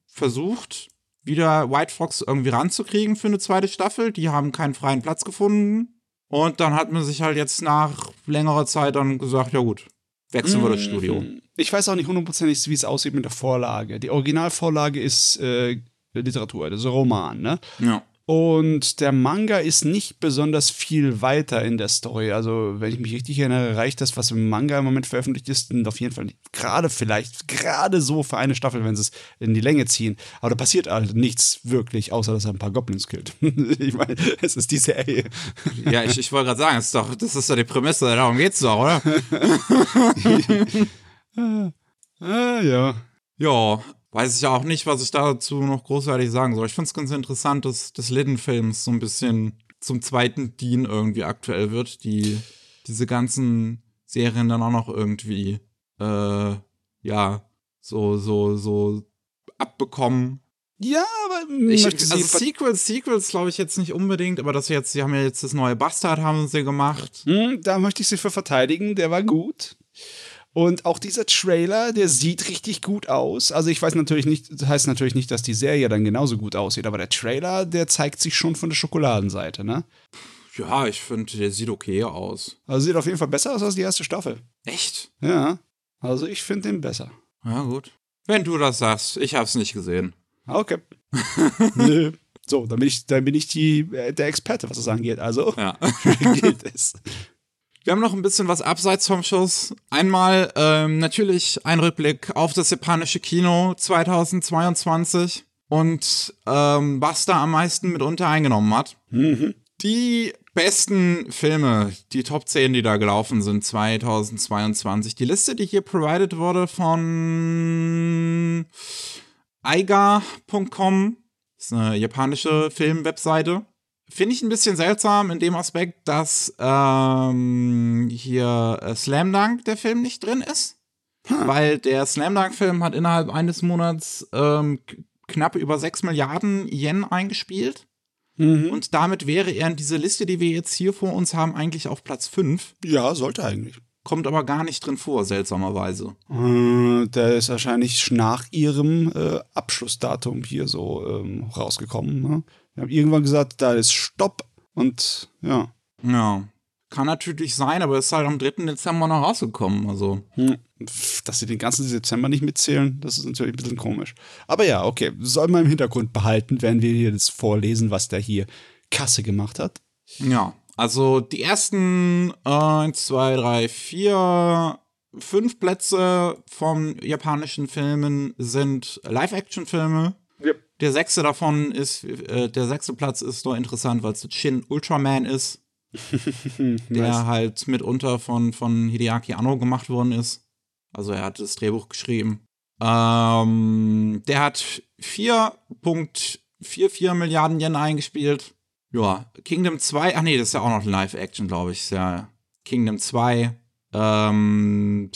versucht, wieder White Fox irgendwie ranzukriegen für eine zweite Staffel. Die haben keinen freien Platz gefunden. Und dann hat man sich halt jetzt nach längerer Zeit dann gesagt, ja gut, wechseln wir das hm. Studio. Ich weiß auch nicht hundertprozentig, wie es aussieht mit der Vorlage. Die Originalvorlage ist äh, Literatur, das ist ein Roman, ne? Ja. Und der Manga ist nicht besonders viel weiter in der Story. Also, wenn ich mich richtig erinnere, reicht das, was im Manga im Moment veröffentlicht ist, und auf jeden Fall gerade vielleicht, gerade so für eine Staffel, wenn sie es in die Länge ziehen. Aber da passiert halt nichts wirklich, außer dass er ein paar Goblins killt. *laughs* ich meine, es ist die Serie. ja, ich, ich wollte gerade sagen, das ist, doch, das ist doch die Prämisse, darum geht's doch, oder? *laughs* ah, ja. Ja, weiß ich auch nicht, was ich dazu noch großartig sagen soll. Ich finde es ganz interessant, dass des Lidden-Films so ein bisschen zum zweiten Dean irgendwie aktuell wird, die diese ganzen Serien dann auch noch irgendwie, äh, ja, so, so, so abbekommen. Ja, aber ich, also Sequels, Sequels glaube ich jetzt nicht unbedingt, aber das jetzt, sie haben ja jetzt das neue Bastard haben sie gemacht. Hm, da möchte ich sie für verteidigen, der war gut. Und auch dieser Trailer, der sieht richtig gut aus. Also ich weiß natürlich nicht, das heißt natürlich nicht, dass die Serie dann genauso gut aussieht, aber der Trailer, der zeigt sich schon von der Schokoladenseite, ne? Ja, ich finde, der sieht okay aus. Also sieht auf jeden Fall besser aus als die erste Staffel. Echt? Ja. Also ich finde den besser. Ja, gut. Wenn du das sagst, ich hab's nicht gesehen. Okay. *laughs* Nö. So, dann bin ich, dann bin ich die, äh, der Experte, was das angeht. Also ja. *laughs* gilt es. Wir haben noch ein bisschen was abseits vom Schuss. Einmal ähm, natürlich ein Rückblick auf das japanische Kino 2022 und ähm, was da am meisten mitunter eingenommen hat. Mhm. Die besten Filme, die Top 10, die da gelaufen sind 2022. Die Liste, die hier provided wurde von aiga.com, ist eine japanische Filmwebseite. Finde ich ein bisschen seltsam in dem Aspekt, dass ähm, hier äh, Slam Dunk der Film nicht drin ist. Hm. Weil der Slam Dunk-Film hat innerhalb eines Monats ähm, knapp über 6 Milliarden Yen eingespielt. Mhm. Und damit wäre er in diese Liste, die wir jetzt hier vor uns haben, eigentlich auf Platz 5. Ja, sollte eigentlich. Kommt aber gar nicht drin vor, seltsamerweise. Äh, der ist wahrscheinlich nach ihrem äh, Abschlussdatum hier so ähm, rausgekommen. Ne? Wir haben irgendwann gesagt, da ist Stopp und ja. Ja. Kann natürlich sein, aber ist halt am 3. Dezember noch rausgekommen. Also. Hm. Dass sie den ganzen Dezember nicht mitzählen, das ist natürlich ein bisschen komisch. Aber ja, okay, soll man im Hintergrund behalten, wenn wir hier das vorlesen, was der hier Kasse gemacht hat. Ja, also die ersten 1, 2, 3, 4, 5 Plätze von japanischen Filmen sind Live-Action-Filme. Yep. Der sechste davon ist, äh, der sechste Platz ist nur interessant, weil es Shin Ultraman ist. *laughs* der nice. halt mitunter von, von Hideaki Anno gemacht worden ist. Also er hat das Drehbuch geschrieben. Ähm, der hat 4,44 Milliarden Yen eingespielt. Ja, Kingdom 2, ach nee, das ist ja auch noch Live-Action, glaube ich. Ist ja Kingdom 2. Ähm,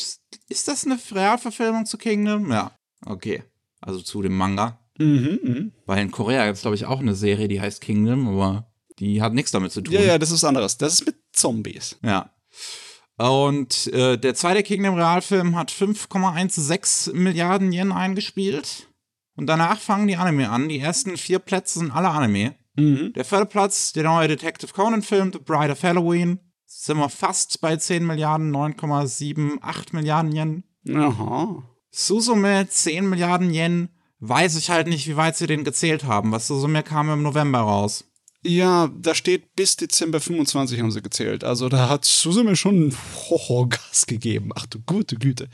ist das eine Realverfilmung zu Kingdom? Ja, okay. Also zu dem Manga. Mhm, mh. Weil in Korea gibt es, glaube ich, auch eine Serie, die heißt Kingdom, aber die hat nichts damit zu tun. Ja, ja, das ist anderes. Das ist mit Zombies. Ja. Und äh, der zweite Kingdom-Realfilm hat 5,16 Milliarden Yen eingespielt. Und danach fangen die Anime an. Die ersten vier Plätze sind alle Anime. Mhm. Der vierte Platz, der neue Detective Conan-Film, The Bride of Halloween. Sind wir fast bei 10 Milliarden, 9,78 Milliarden Yen. Aha. Suzume 10 Milliarden Yen. Weiß ich halt nicht, wie weit sie den gezählt haben. Was Suzume kam im November raus. Ja, da steht bis Dezember 25 haben sie gezählt. Also da hat Suzume schon *laughs* Hoho Gas gegeben. Ach du gute Güte.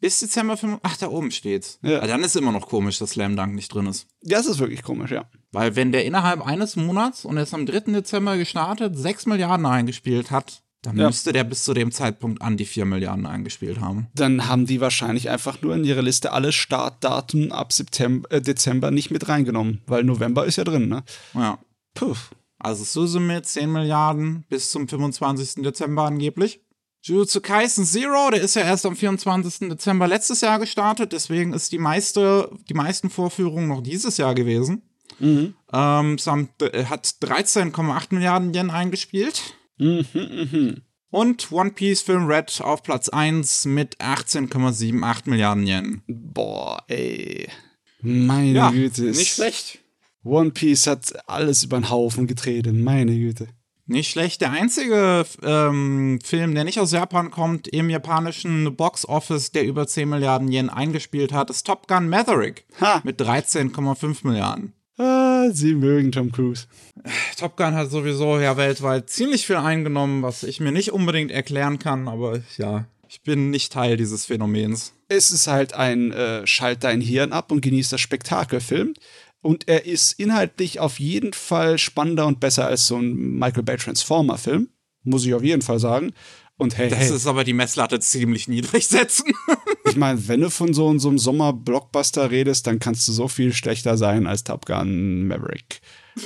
Bis Dezember 5. Ach, da oben steht's. Ja. Ah, dann ist immer noch komisch, dass Slam Dunk nicht drin ist. Das ist wirklich komisch, ja. Weil wenn der innerhalb eines Monats und er ist am 3. Dezember gestartet, 6 Milliarden eingespielt hat, dann Ja. müsste der bis zu dem Zeitpunkt an die 4 Milliarden eingespielt haben. Dann haben die wahrscheinlich einfach nur in ihre Liste alle Startdaten ab September, äh, Dezember nicht mit reingenommen, weil November ist ja drin, ne? Ja. Puh. Also Suzume 10 Milliarden bis zum 25. Dezember angeblich. Jujutsu Kaisen Zero, der ist ja erst am 24. Dezember letztes Jahr gestartet, deswegen ist die meiste, die meisten Vorführungen noch dieses Jahr gewesen. Mhm. Ähm, äh, hat 13,8 Milliarden Yen eingespielt. Mhm, mhm. Und One Piece Film Red auf Platz 1 mit 18,78 Milliarden Yen. Boah, ey. Meine Ja, Güte. ist- nicht schlecht. One Piece hat alles über den Haufen getreten, meine Güte. Nicht schlecht. Der einzige ähm, Film, der nicht aus Japan kommt, im japanischen Box Office, der über 10 Milliarden Yen eingespielt hat, ist Top Gun Maverick Ha! mit 13,5 Milliarden. Ah, sie mögen Tom Cruise. Top Gun hat sowieso ja weltweit ziemlich viel eingenommen, was ich mir nicht unbedingt erklären kann, aber ja, ich bin nicht Teil dieses Phänomens. Es ist halt ein äh, Schalt dein Hirn ab und genieß das Spektakelfilm. Und er ist inhaltlich auf jeden Fall spannender und besser als so ein Michael Bay Transformer-Film. Muss ich auf jeden Fall sagen. Und hey, Das hey ist aber die Messlatte ziemlich niedrig setzen. *laughs* ich meine, wenn du von so, so einem Sommer-Blockbuster redest, dann kannst du so viel schlechter sein als Top Gun Maverick.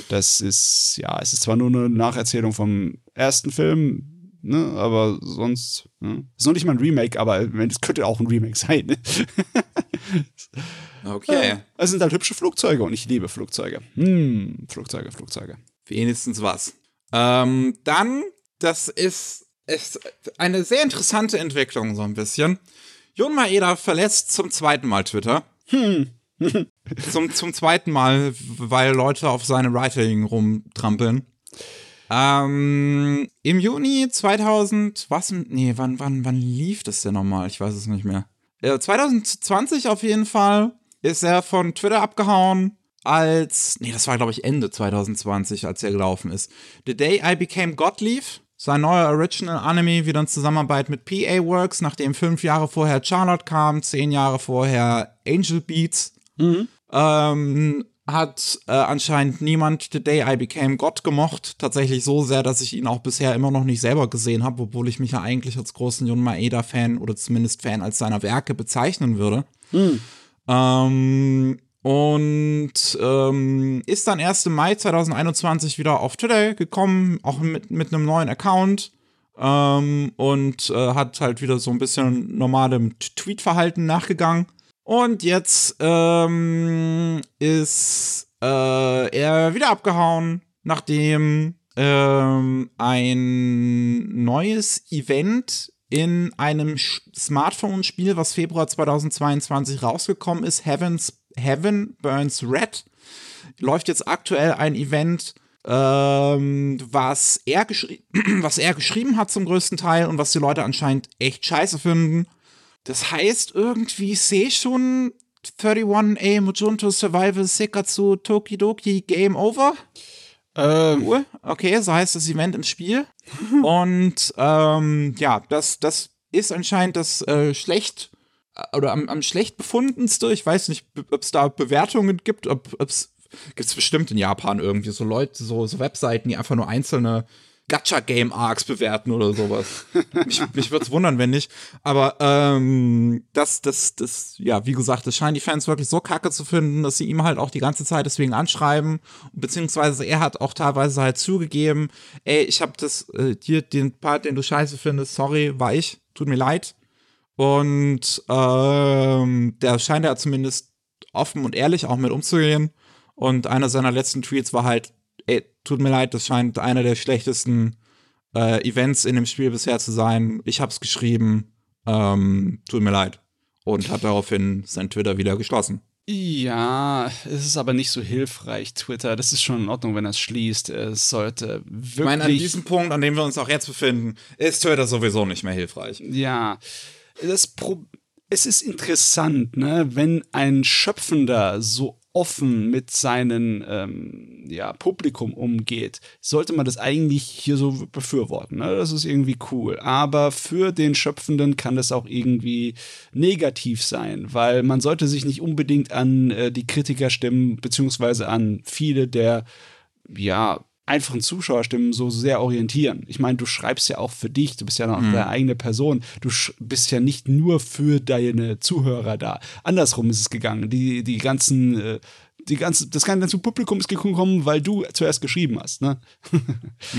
Das ist, ja, es ist zwar nur eine Nacherzählung vom ersten Film, ne, aber sonst, ne? ist noch nicht mal ein Remake, aber es könnte auch ein Remake sein. Ne? *laughs* Okay. Es sind halt hübsche Flugzeuge und ich liebe Flugzeuge. Hm, Flugzeuge, Flugzeuge. Wenigstens was. Ähm, dann, das ist, ist eine sehr interessante Entwicklung, so ein bisschen. Jon Maeda verlässt zum zweiten Mal Twitter. *laughs* zum, zum zweiten Mal, weil Leute auf seine Writing rumtrampeln. Ähm, Im Juni 2000, was? Nee, wann, wann, wann lief das denn nochmal? Ich weiß es nicht mehr. Äh, 2020 auf jeden Fall ist er von Twitter abgehauen, als, nee, das war glaube ich Ende 2020, als er gelaufen ist. The Day I Became God lief, sein neuer Original Anime, wieder in Zusammenarbeit mit PA Works, nachdem fünf Jahre vorher Charlotte kam, zehn Jahre vorher Angel Beats. Ähm, hat äh, anscheinend niemand The Day I Became God gemocht. Tatsächlich so sehr, dass ich ihn auch bisher immer noch nicht selber gesehen habe, obwohl ich mich ja eigentlich als großen Jun Maeda-Fan oder zumindest Fan als seiner Werke bezeichnen würde. Ähm, und ähm, ist dann erst im Mai 2021 wieder auf Twitter gekommen, auch mit, mit einem neuen Account. Ähm, und äh, hat halt wieder so ein bisschen normalem Tweetverhalten nachgegangen. Und jetzt ähm, ist äh, er wieder abgehauen, nachdem ähm, ein neues Event in einem Smartphone-Spiel, was Februar 2022 rausgekommen ist, Heavens, Heaven Burns Red, läuft jetzt aktuell ein Event, ähm, was, er *clears throat* was er geschrieben hat zum größten Teil und was die Leute anscheinend echt scheiße finden. Das heißt irgendwie Seishun 31A Mujunto Survival Sekatsu Tokidoki Game Over. Ähm. Okay, so heißt das Event im Spiel. *laughs* Und ähm, ja, das, das ist anscheinend das äh, schlecht oder am, am schlecht befundenste. Ich weiß nicht, ob es da Bewertungen gibt, ob es gibt es bestimmt in Japan irgendwie so Leute, so, so Webseiten, die einfach nur einzelne Gacha-Game-Arcs bewerten oder sowas. *laughs* mich mich würde es wundern, wenn nicht. Aber ähm, das, das, das, ja, wie gesagt, das scheinen die Fans wirklich so kacke zu finden, dass sie ihm halt auch die ganze Zeit deswegen anschreiben. Beziehungsweise er hat auch teilweise halt zugegeben, ey, ich habe das, äh, hier den Part, den du scheiße findest, sorry, war ich, tut mir leid. Und ähm, der scheint ja zumindest offen und ehrlich auch mit umzugehen. Und einer seiner letzten Tweets war halt, ey, tut mir leid, das scheint einer der schlechtesten äh, Events in dem Spiel bisher zu sein. Ich hab's geschrieben, ähm, tut mir leid. Und hat daraufhin sein Twitter wieder geschlossen. Ja, es ist aber nicht so hilfreich, Twitter. Das ist schon in Ordnung, wenn er es schließt. Es sollte wirklich. Ich meine, an diesem Punkt, an dem wir uns auch jetzt befinden, ist Twitter sowieso nicht mehr hilfreich. Ja, das Pro es ist interessant, ne, wenn ein Schöpfender so offen mit seinem ähm, ja, Publikum umgeht, sollte man das eigentlich hier so befürworten. Ne? Das ist irgendwie cool. Aber für den Schöpfenden kann das auch irgendwie negativ sein, weil man sollte sich nicht unbedingt an äh, die Kritikerstimmen beziehungsweise an viele der ja einfachen Zuschauerstimmen so sehr orientieren. Ich meine, du schreibst ja auch für dich, du bist ja noch mhm. deine eigene Person. Du bist ja nicht nur für deine Zuhörer da. Andersrum ist es gegangen. Die, die ganzen, äh, die ganze, das ganze Publikum ist gekommen, weil du zuerst geschrieben hast. Ne? *laughs*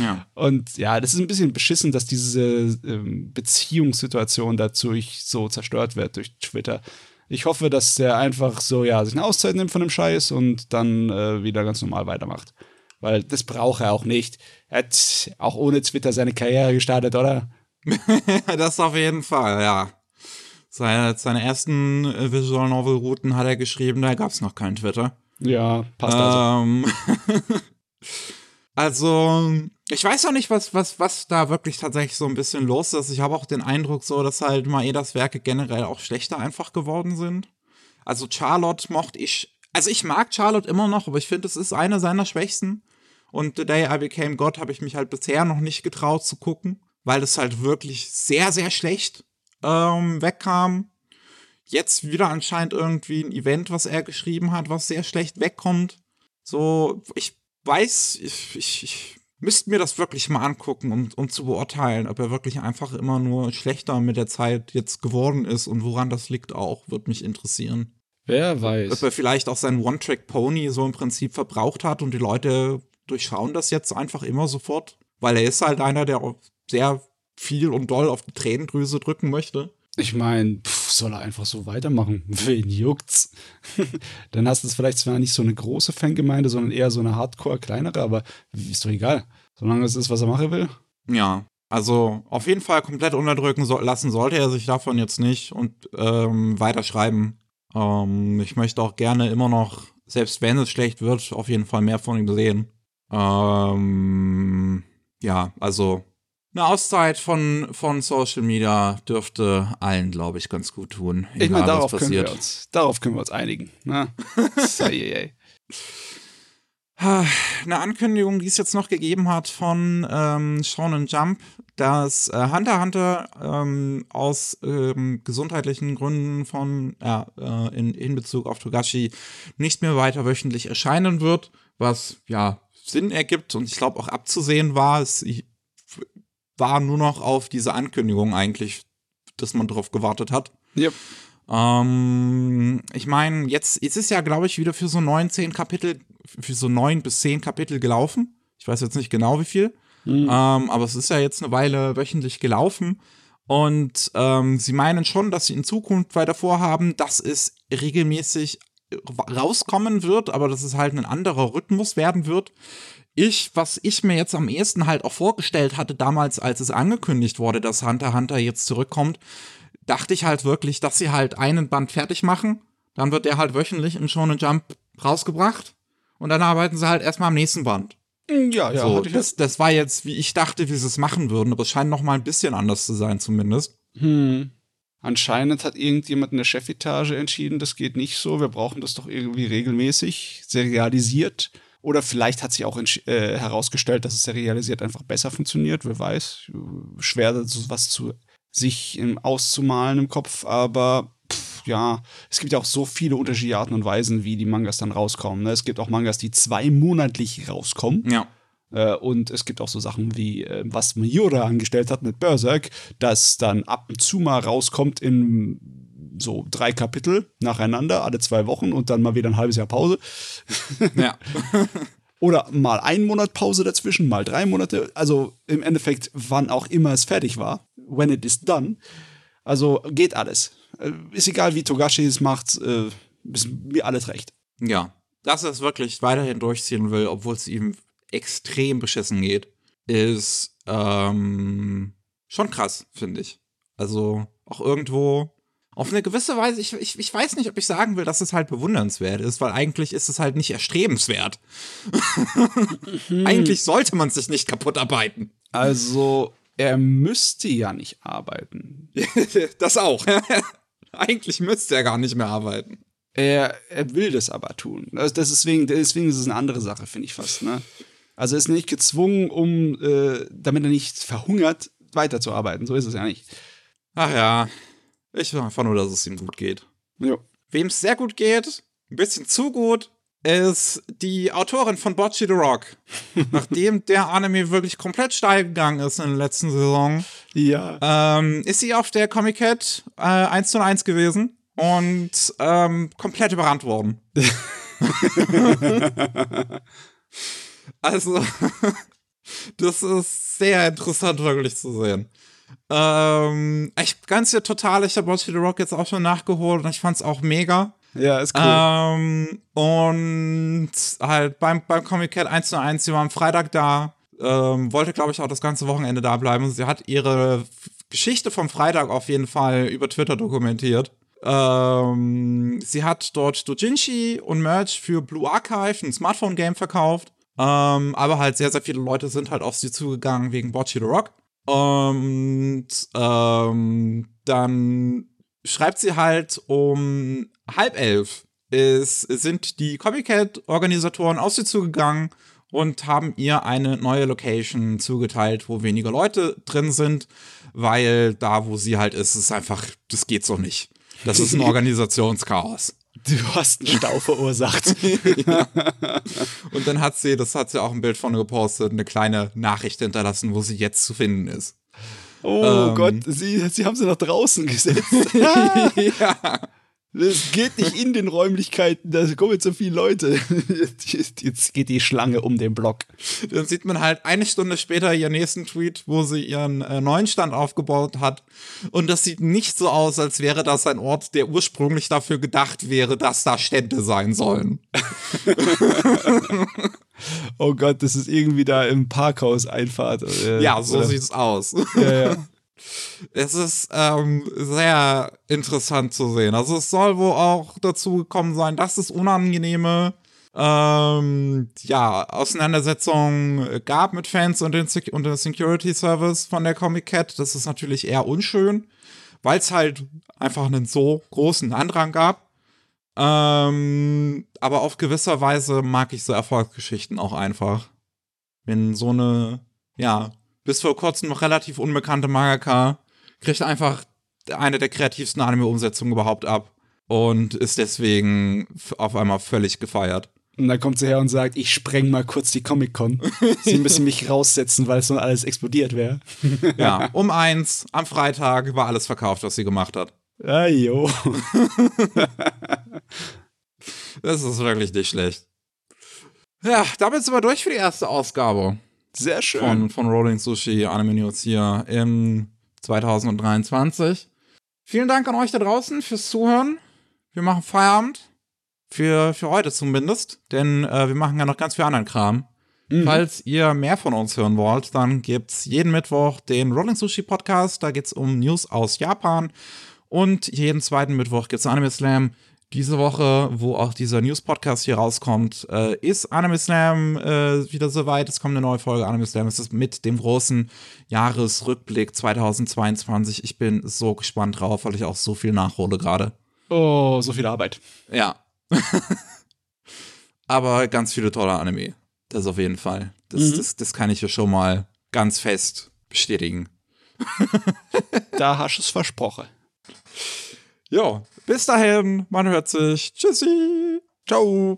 ja. Und ja, das ist ein bisschen beschissen, dass diese ähm, Beziehungssituation dadurch so zerstört wird durch Twitter. Ich hoffe, dass der einfach so, ja, sich eine Auszeit nimmt von dem Scheiß und dann äh, wieder ganz normal weitermacht weil das braucht er auch nicht. Er hat auch ohne Twitter seine Karriere gestartet, oder? *laughs* das auf jeden Fall, ja. Seine, seine ersten äh, Visual Novel Routen hat er geschrieben, da gab es noch keinen Twitter. Ja, passt also. ähm, also. *laughs* also, ich weiß auch nicht, was, was, was da wirklich tatsächlich so ein bisschen los ist. Ich habe auch den Eindruck so, dass halt Maedas Werke generell auch schlechter einfach geworden sind. Also Charlotte mochte ich also ich mag Charlotte immer noch, aber ich finde, es ist eine seiner Schwächsten. Und The Day I Became God habe ich mich halt bisher noch nicht getraut zu gucken, weil es halt wirklich sehr, sehr schlecht ähm, wegkam. Jetzt wieder anscheinend irgendwie ein Event, was er geschrieben hat, was sehr schlecht wegkommt. So, ich weiß, ich, ich, ich müsste mir das wirklich mal angucken, um, um zu beurteilen, ob er wirklich einfach immer nur schlechter mit der Zeit jetzt geworden ist und woran das liegt auch, wird mich interessieren. Wer weiß. Ob er vielleicht auch seinen One-Track-Pony so im Prinzip verbraucht hat und die Leute durchschauen das jetzt einfach immer sofort, weil er ist halt einer, der sehr viel und doll auf die Tränendrüse drücken möchte. Ich meine, soll er einfach so weitermachen? *laughs* Wen juckt's? *laughs* Dann hast du es vielleicht zwar nicht so eine große Fangemeinde, sondern eher so eine Hardcore kleinere, aber ist doch egal. Solange es ist, was er machen will. Ja, also auf jeden Fall komplett unterdrücken so lassen sollte er sich davon jetzt nicht und ähm, weiterschreiben. Ähm, ich möchte auch gerne immer noch, selbst wenn es schlecht wird, auf jeden Fall mehr von ihm sehen. Ähm, ja, also eine Auszeit von, von Social Media dürfte allen, glaube ich, ganz gut tun. Ich meine, darauf, können wir uns, darauf können wir uns einigen. Ne? *laughs* Eine Ankündigung, die es jetzt noch gegeben hat von ähm, Shonen Jump, dass äh, Hunter Hunter ähm, aus ähm, gesundheitlichen Gründen von ja, äh, in, in Bezug auf Togashi nicht mehr weiter wöchentlich erscheinen wird, was ja Sinn ergibt und ich glaube auch abzusehen war. Es war nur noch auf diese Ankündigung eigentlich, dass man darauf gewartet hat. Yep. Ähm, ich meine, jetzt, jetzt ist ja, glaube ich, wieder für so neun, zehn Kapitel, für so neun bis zehn Kapitel gelaufen. Ich weiß jetzt nicht genau wie viel. Mhm. Ähm, aber es ist ja jetzt eine Weile wöchentlich gelaufen. Und ähm, sie meinen schon, dass sie in Zukunft weiter vorhaben, dass es regelmäßig rauskommen wird, aber dass es halt ein anderer Rhythmus werden wird. Ich, was ich mir jetzt am ehesten halt auch vorgestellt hatte, damals, als es angekündigt wurde, dass Hunter Hunter jetzt zurückkommt, dachte ich halt wirklich, dass sie halt einen Band fertig machen, dann wird der halt wöchentlich im Shonen Jump rausgebracht und dann arbeiten sie halt erstmal am nächsten Band. Ja, ja. So, das, das war jetzt, wie ich dachte, wie sie es machen würden, aber es scheint noch mal ein bisschen anders zu sein, zumindest. Hm. Anscheinend hat irgendjemand in der Chefetage entschieden, das geht nicht so, wir brauchen das doch irgendwie regelmäßig, serialisiert. Oder vielleicht hat sich auch äh, herausgestellt, dass es serialisiert einfach besser funktioniert, wer weiß. Schwer, so was zu sich im, auszumalen im Kopf, aber ja, es gibt ja auch so viele unterschiedliche Arten und Weisen, wie die Mangas dann rauskommen. Ne? Es gibt auch Mangas, die zweimonatlich rauskommen. Ja. Äh, und es gibt auch so Sachen wie, äh, was Miura angestellt hat mit Berserk, das dann ab und zu mal rauskommt in so drei Kapitel nacheinander, alle zwei Wochen und dann mal wieder ein halbes Jahr Pause. Ja. *laughs* *laughs* Oder mal einen Monat Pause dazwischen, mal drei Monate. Also im Endeffekt, wann auch immer es fertig war. When it is done. Also geht alles. Äh, ist egal, wie Togashi es macht. ist mir alles recht. Ja, dass er es wirklich weiterhin durchziehen will, obwohl es ihm extrem beschissen geht, ist ähm, schon krass, finde ich. Also auch irgendwo auf eine gewisse Weise, ich, ich, ich weiß nicht, ob ich sagen will, dass es halt bewundernswert ist, weil eigentlich ist es halt nicht erstrebenswert. *laughs* eigentlich sollte man sich nicht kaputt arbeiten. Also, er müsste ja nicht arbeiten. *laughs* das auch. *laughs* *laughs* eigentlich müsste er gar nicht mehr arbeiten. Er, er will das aber tun. Also deswegen, deswegen ist es eine andere Sache, finde ich fast. Ne? Also er ist nicht gezwungen, um, äh, damit er nicht verhungert, weiterzuarbeiten. So ist es ja nicht. Ach ja, ich will einfach nur, dass es ihm gut geht. Ja. Wem es sehr gut geht, ein bisschen zu gut, ist die Autorin von Bocce the Rock. *laughs* Nachdem der Anime wirklich komplett steil gegangen ist in der letzten Saison, ja. ähm, ist sie auf der Comic Cat äh, 1 zu 1 gewesen und ähm, komplett überrannt worden. *laughs* also, *laughs* das ist sehr interessant wirklich zu sehen. Ähm, ich ganz ja total, ich habe Watch the Rock jetzt auch schon nachgeholt und ich fand es auch mega. Ja, ist cool. Ähm, und halt beim, beim Comic Cat 1 zu 1, sie war am Freitag da, ähm, wollte, glaube ich, auch das ganze Wochenende da bleiben. Sie hat ihre Geschichte vom Freitag auf jeden Fall über Twitter dokumentiert. Ähm, sie hat dort Dojinshi und Merch für Blue Archive, ein Smartphone-Game, verkauft. Ähm, aber halt sehr, sehr viele Leute sind halt auf sie zugegangen wegen Bocce the Rock. Und ähm, dann schreibt sie halt um halb elf ist, sind die Copycat-Organisatoren auf sie zugegangen und haben ihr eine neue Location zugeteilt, wo weniger Leute drin sind, weil da, wo sie halt ist, ist einfach, das geht so nicht. Das ist ein *laughs* Organisationschaos. Du hast einen Stau verursacht. ja. *laughs* *laughs* Und dann hat sie, das hat sie auch ein Bild von gepostet, eine kleine Nachricht hinterlassen, wo sie jetzt zu finden ist. Oh ähm, Gott, sie, sie haben sie nach draußen gesetzt. ja. Das geht nicht in den Räumlichkeiten, da kommen jetzt so viele Leute. *laughs* Jetzt geht die Schlange um den Block. Dann sieht man halt eine Stunde später ihren nächsten Tweet, wo sie ihren äh, neuen Stand aufgebaut hat. Und das sieht nicht so aus, als wäre das ein Ort, der ursprünglich dafür gedacht wäre, dass da Stände sein sollen. *laughs* oh Gott, das ist irgendwie da im Parkhaus Einfahrt. Äh, ja, so oder? sieht's aus. Ja, ja. *laughs* Es ist ähm, sehr interessant zu sehen. Also es soll wohl auch dazu gekommen sein, dass es unangenehme ähm, ja, Auseinandersetzungen gab mit Fans und den, und den Security Service von der Comic Cat. Das ist natürlich eher unschön, weil es halt einfach einen so großen Andrang gab. Ähm, aber auf gewisser Weise mag ich so Erfolgsgeschichten auch einfach. Wenn so eine, ja, bis vor kurzem noch relativ unbekannte Mangaka kriegt einfach eine der kreativsten Anime-Umsetzungen überhaupt ab und ist deswegen auf einmal völlig gefeiert. Und dann kommt sie her und sagt, ich spreng mal kurz die Comic-Con. sie müssen mich raussetzen, weil es noch alles explodiert wäre. *laughs* ja, um eins am Freitag war alles verkauft, was sie gemacht hat. Ah, jo. *laughs* das ist wirklich nicht schlecht. Ja, damit sind wir durch für die erste Ausgabe. Sehr schön. Von, von Rolling Sushi Anime News hier im 2023. Vielen Dank an euch da draußen fürs Zuhören. Wir machen Feierabend. Für, für heute zumindest. Denn äh, wir machen ja noch ganz viel anderen Kram. Mhm. Falls ihr mehr von uns hören wollt, dann gibt's jeden Mittwoch den Rolling Sushi Podcast. Da geht's um News aus Japan. Und jeden zweiten Mittwoch gibt's Anime Slam. Diese Woche, wo auch dieser News-Podcast hier rauskommt, äh, ist Anime Slam äh, wieder soweit. Es kommt eine neue Folge Anime Slam. Es ist mit dem großen Jahresrückblick 2022. Ich bin so gespannt drauf, weil ich auch so viel nachhole gerade. Oh, so viel Arbeit. Ja. *laughs* Aber ganz viele tolle Anime. Das auf jeden Fall. Das, mhm. das, das kann ich ja schon mal ganz fest bestätigen. *laughs* da hast du es versprochen. Ja, bis dahin, man hört sich. Tschüssi. Ciao.